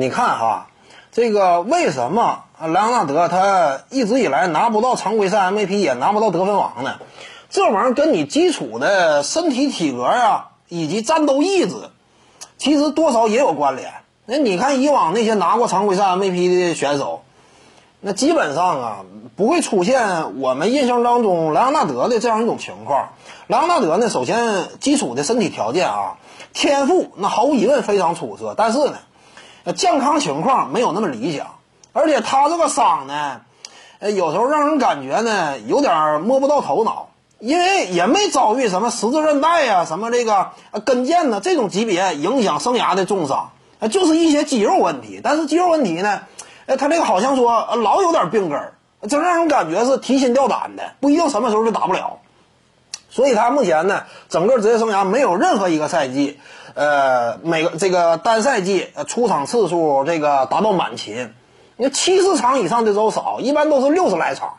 你看哈，这个为什么莱昂纳德他一直以来拿不到常规赛 MVP，也拿不到得分王呢？这玩意儿跟你基础的身体体格呀，以及战斗意志，其实多少也有关联。那你看以往那些拿过常规赛 MVP 的选手。那基本上啊，不会出现我们印象当中莱昂纳德的这样一种情况。莱昂纳德呢，首先基础的身体条件啊，天赋那毫无疑问非常出色，但是呢，健康情况没有那么理想。而且他这个伤呢，呃，有时候让人感觉呢有点摸不到头脑，因为也没遭遇什么十字韧带呀、什么这个跟腱呢这种级别影响生涯的重伤，就是一些肌肉问题。但是肌肉问题呢？哎，他这个好像说老有点病根儿，这让人感觉是提心吊胆的，不一定什么时候就打不了。所以他目前呢，整个职业生涯没有任何一个赛季，呃，每个这个单赛季出场次数这个达到满勤，你七十场以上的都少，一般都是六十来场。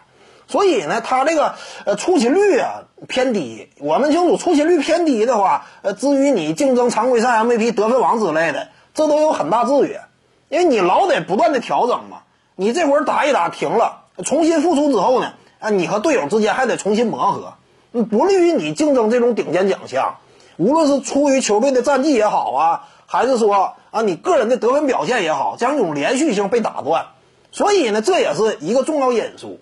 所以呢，他这个呃出勤率啊偏低。我们清楚，出勤率偏低的话，呃，至于你竞争常规赛 MVP、得分王之类的，这都有很大制约。因为你老得不断的调整嘛，你这会儿打一打停了，重新复出之后呢，啊，你和队友之间还得重新磨合，不利于你竞争这种顶尖奖项。无论是出于球队的战绩也好啊，还是说啊你个人的得分表现也好，这样一种连续性被打断，所以呢，这也是一个重要因素。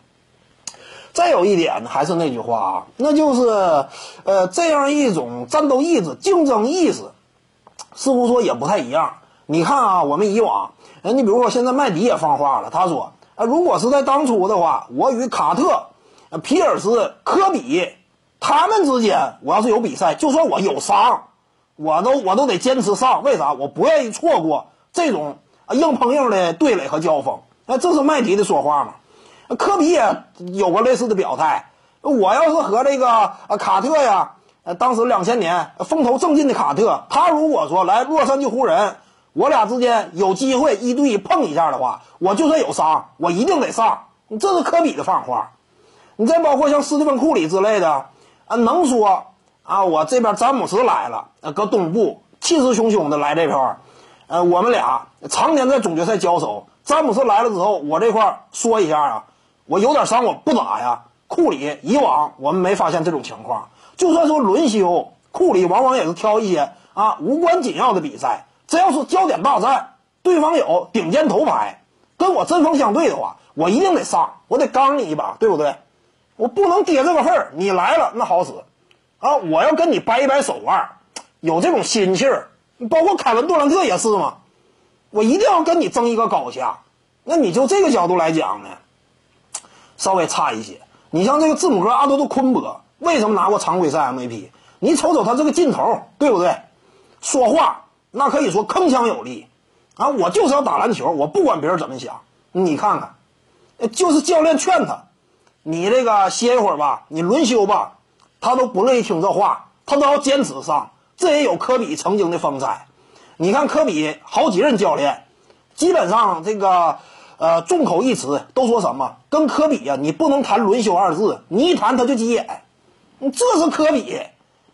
再有一点，还是那句话啊，那就是呃这样一种战斗意志、竞争意识，似乎说也不太一样。你看啊，我们以往。哎，你比如说，现在麦迪也放话了，他说：“啊，如果是在当初的话，我与卡特、皮尔斯、科比他们之间，我要是有比赛，就算我有伤，我都我都得坚持上。为啥？我不愿意错过这种硬碰硬的对垒和交锋。那这是麦迪的说话嘛？科比也有过类似的表态。我要是和这个啊卡特呀，呃，当时两千年风头正劲的卡特，他如果说来洛杉矶湖人。”我俩之间有机会一对一碰一下的话，我就算有伤，我一定得上。这是科比的放话。你再包括像斯蒂芬库里之类的，啊，能说啊，我这边詹姆斯来了，搁东部气势汹汹的来这块呃，我们俩常年在总决赛交手。詹姆斯来了之后，我这块说一下啊，我有点伤，我不打呀。库里以往我们没发现这种情况，就算说轮休，库里往往也是挑一些啊无关紧要的比赛。这要是焦点大战，对方有顶尖头牌，跟我针锋相对的话，我一定得上，我得刚你一把，对不对？我不能跌这个份儿。你来了那好使，啊，我要跟你掰一掰手腕，有这种心气儿。包括凯文杜兰特也是嘛，我一定要跟你争一个高下。那你就这个角度来讲呢，稍微差一些。你像这个字母哥阿多杜昆博，为什么拿过常规赛 MVP？你瞅瞅他这个劲头，对不对？说话。那可以说铿锵有力，啊，我就是要打篮球，我不管别人怎么想。你看看，就是教练劝他，你这个歇一会儿吧，你轮休吧，他都不乐意听这话，他都要坚持上。这也有科比曾经的风采。你看科比好几任教练，基本上这个呃众口一词都说什么？跟科比呀，你不能谈轮休二字，你一谈他就急眼。这是科比，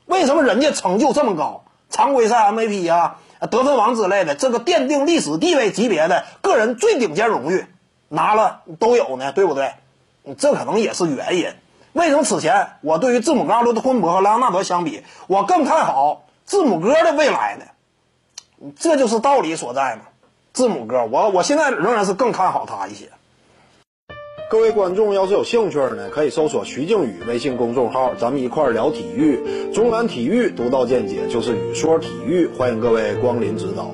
为什么人家成就这么高？常规赛 MVP 啊，得分王之类的，这个奠定历史地位级别的个人最顶尖荣誉，拿了都有呢，对不对？这可能也是原因。为什么此前我对于字母哥、罗德昆博和莱昂纳德相比，我更看好字母哥的未来呢？这就是道理所在嘛。字母哥，我我现在仍然是更看好他一些。各位观众要是有兴趣呢，可以搜索徐静宇微信公众号，咱们一块聊体育。中南体育独到见解就是语说体育，欢迎各位光临指导。